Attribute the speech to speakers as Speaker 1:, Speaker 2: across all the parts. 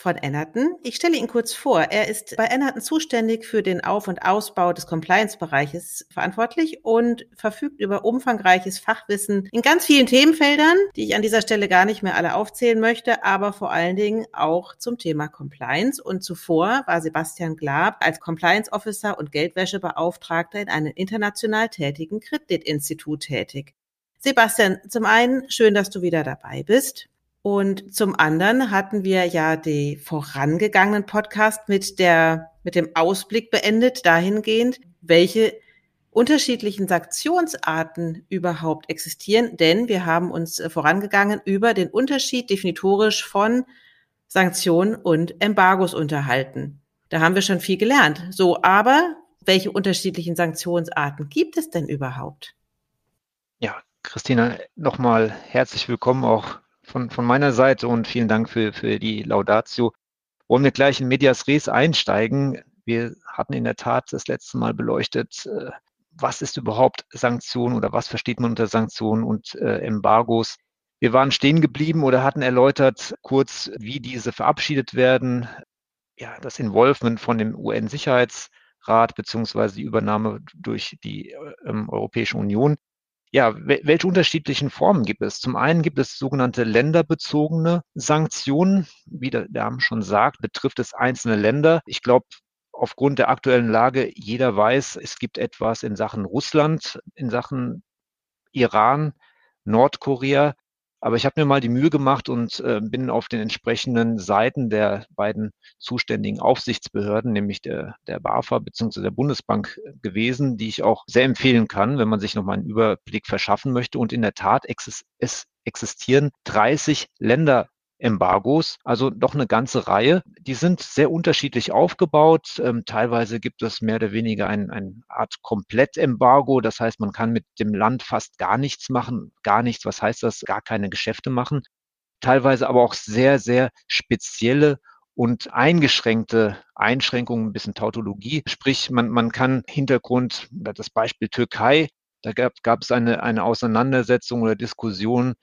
Speaker 1: von Ennerton. Ich stelle ihn kurz vor. Er ist bei Ennerton zuständig für den Auf- und Ausbau des Compliance-Bereiches verantwortlich und verfügt über umfangreiches Fachwissen in ganz vielen Themenfeldern, die ich an dieser Stelle gar nicht mehr alle aufzählen möchte, aber vor allen Dingen auch zum Thema Compliance. Und zuvor war Sebastian Glab als Compliance Officer und Geldwäschebeauftragter in einem international tätigen Kreditinstitut tätig. Sebastian, zum einen schön, dass du wieder dabei bist. Und zum anderen hatten wir ja die vorangegangenen Podcast mit der, mit dem Ausblick beendet, dahingehend, welche unterschiedlichen Sanktionsarten überhaupt existieren, denn wir haben uns äh, vorangegangen über den Unterschied definitorisch von Sanktionen und Embargos unterhalten. Da haben wir schon viel gelernt. So, aber welche unterschiedlichen Sanktionsarten gibt es denn überhaupt?
Speaker 2: Ja, Christina, nochmal herzlich willkommen auch von, von meiner Seite und vielen Dank für, für die Laudatio. Wollen wir gleich in Medias Res einsteigen? Wir hatten in der Tat das letzte Mal beleuchtet, äh, was ist überhaupt Sanktionen oder was versteht man unter Sanktionen und äh, Embargos. Wir waren stehen geblieben oder hatten erläutert kurz, wie diese verabschiedet werden. Ja, das Involvement von dem UN-Sicherheitsrat beziehungsweise die Übernahme durch die äh, Europäische Union ja, welche unterschiedlichen Formen gibt es? Zum einen gibt es sogenannte länderbezogene Sanktionen. Wie der Name schon sagt, betrifft es einzelne Länder. Ich glaube, aufgrund der aktuellen Lage, jeder weiß, es gibt etwas in Sachen Russland, in Sachen Iran, Nordkorea. Aber ich habe mir mal die Mühe gemacht und äh, bin auf den entsprechenden Seiten der beiden zuständigen Aufsichtsbehörden, nämlich der, der BAFA bzw. der Bundesbank äh, gewesen, die ich auch sehr empfehlen kann, wenn man sich nochmal einen Überblick verschaffen möchte. Und in der Tat es existieren 30 Länder Embargos, also doch eine ganze Reihe. Die sind sehr unterschiedlich aufgebaut. Ähm, teilweise gibt es mehr oder weniger ein, eine Art Komplettembargo. Das heißt, man kann mit dem Land fast gar nichts machen. Gar nichts. Was heißt das? Gar keine Geschäfte machen. Teilweise aber auch sehr, sehr spezielle und eingeschränkte Einschränkungen, ein bisschen Tautologie. Sprich, man, man kann Hintergrund, das Beispiel Türkei, da gab, gab es eine, eine Auseinandersetzung oder Diskussion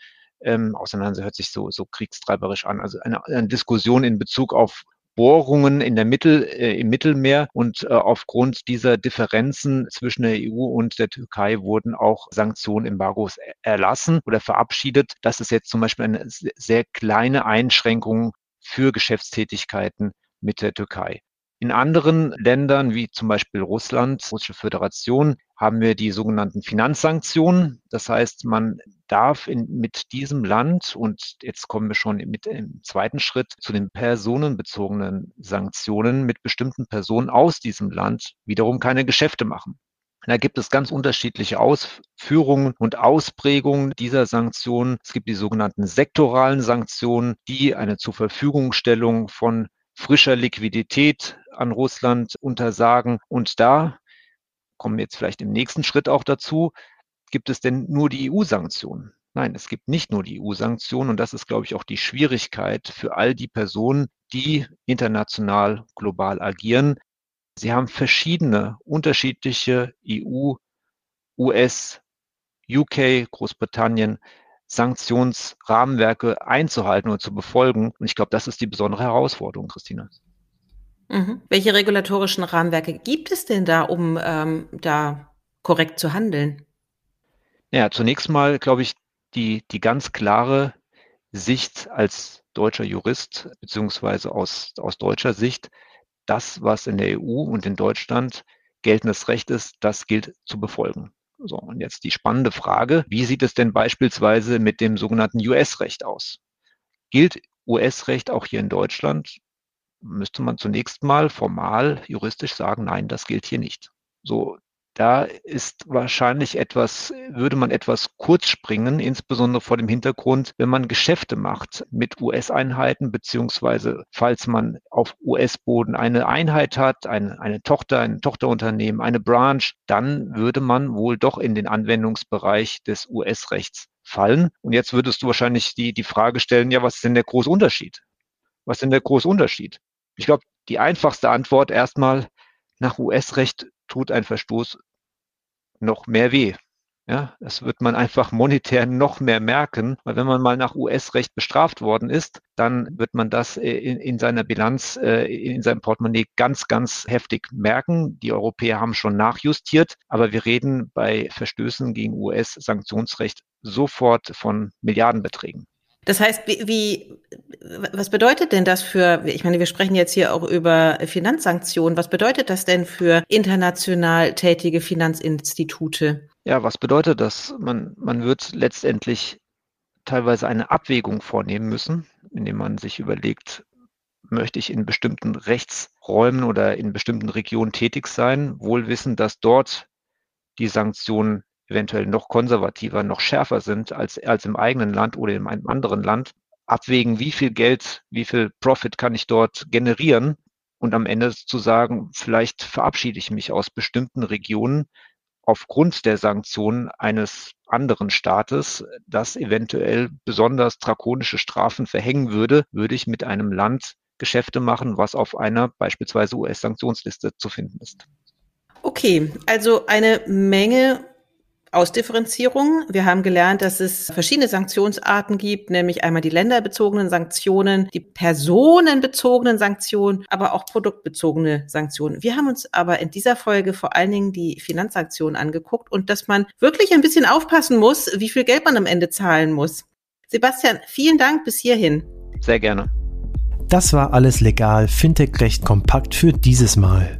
Speaker 2: ähm, Auseinandersetzung hört sich so, so kriegstreiberisch an. Also eine, eine Diskussion in Bezug auf Bohrungen in der Mittel, äh, im Mittelmeer und äh, aufgrund dieser Differenzen zwischen der EU und der Türkei wurden auch Sanktionen, Embargos erlassen oder verabschiedet. Das ist jetzt zum Beispiel eine sehr kleine Einschränkung für Geschäftstätigkeiten mit der Türkei. In anderen Ländern, wie zum Beispiel Russland, Russische Föderation, haben wir die sogenannten Finanzsanktionen. Das heißt, man darf in, mit diesem Land, und jetzt kommen wir schon mit im zweiten Schritt zu den personenbezogenen Sanktionen, mit bestimmten Personen aus diesem Land wiederum keine Geschäfte machen. Da gibt es ganz unterschiedliche Ausführungen und Ausprägungen dieser Sanktionen. Es gibt die sogenannten sektoralen Sanktionen, die eine zur Verfügungstellung von frischer Liquidität an Russland untersagen. Und da kommen wir jetzt vielleicht im nächsten Schritt auch dazu, gibt es denn nur die EU-Sanktionen? Nein, es gibt nicht nur die EU-Sanktionen und das ist, glaube ich, auch die Schwierigkeit für all die Personen, die international, global agieren. Sie haben verschiedene, unterschiedliche EU, US, UK, Großbritannien, Sanktionsrahmenwerke einzuhalten und zu befolgen. Und ich glaube, das ist die besondere Herausforderung, Christina.
Speaker 1: Mhm. Welche regulatorischen Rahmenwerke gibt es denn da, um ähm, da korrekt zu handeln?
Speaker 2: Ja, zunächst mal glaube ich, die, die ganz klare Sicht als deutscher Jurist, beziehungsweise aus, aus deutscher Sicht, das, was in der EU und in Deutschland geltendes Recht ist, das gilt zu befolgen. So, und jetzt die spannende Frage, wie sieht es denn beispielsweise mit dem sogenannten US-Recht aus? Gilt US-Recht auch hier in Deutschland? Müsste man zunächst mal formal juristisch sagen, nein, das gilt hier nicht. So, da ist wahrscheinlich etwas, würde man etwas kurz springen, insbesondere vor dem Hintergrund, wenn man Geschäfte macht mit US-Einheiten, beziehungsweise falls man auf US-Boden eine Einheit hat, eine, eine Tochter, ein Tochterunternehmen, eine Branch, dann würde man wohl doch in den Anwendungsbereich des US-Rechts fallen. Und jetzt würdest du wahrscheinlich die, die Frage stellen, ja, was ist denn der große Unterschied? Was ist denn der große Unterschied? Ich glaube, die einfachste Antwort erstmal, nach US-Recht tut ein Verstoß noch mehr weh. Ja, das wird man einfach monetär noch mehr merken, weil wenn man mal nach US-Recht bestraft worden ist, dann wird man das äh, in, in seiner Bilanz, äh, in seinem Portemonnaie ganz, ganz heftig merken. Die Europäer haben schon nachjustiert, aber wir reden bei Verstößen gegen US-Sanktionsrecht sofort von Milliardenbeträgen.
Speaker 1: Das heißt, wie, wie, was bedeutet denn das für, ich meine, wir sprechen jetzt hier auch über Finanzsanktionen. Was bedeutet das denn für international tätige Finanzinstitute?
Speaker 2: Ja, was bedeutet das? Man, man wird letztendlich teilweise eine Abwägung vornehmen müssen, indem man sich überlegt, möchte ich in bestimmten Rechtsräumen oder in bestimmten Regionen tätig sein, wohl wissen, dass dort die Sanktionen eventuell noch konservativer, noch schärfer sind als, als im eigenen Land oder in einem anderen Land, abwägen, wie viel Geld, wie viel Profit kann ich dort generieren und am Ende zu sagen, vielleicht verabschiede ich mich aus bestimmten Regionen aufgrund der Sanktionen eines anderen Staates, das eventuell besonders drakonische Strafen verhängen würde, würde ich mit einem Land Geschäfte machen, was auf einer beispielsweise US-Sanktionsliste zu finden ist.
Speaker 1: Okay, also eine Menge Ausdifferenzierung. Wir haben gelernt, dass es verschiedene Sanktionsarten gibt, nämlich einmal die länderbezogenen Sanktionen, die personenbezogenen Sanktionen, aber auch produktbezogene Sanktionen. Wir haben uns aber in dieser Folge vor allen Dingen die Finanzsanktionen angeguckt und dass man wirklich ein bisschen aufpassen muss, wie viel Geld man am Ende zahlen muss. Sebastian, vielen Dank bis hierhin.
Speaker 2: Sehr gerne.
Speaker 3: Das war alles legal, Fintech recht kompakt für dieses Mal.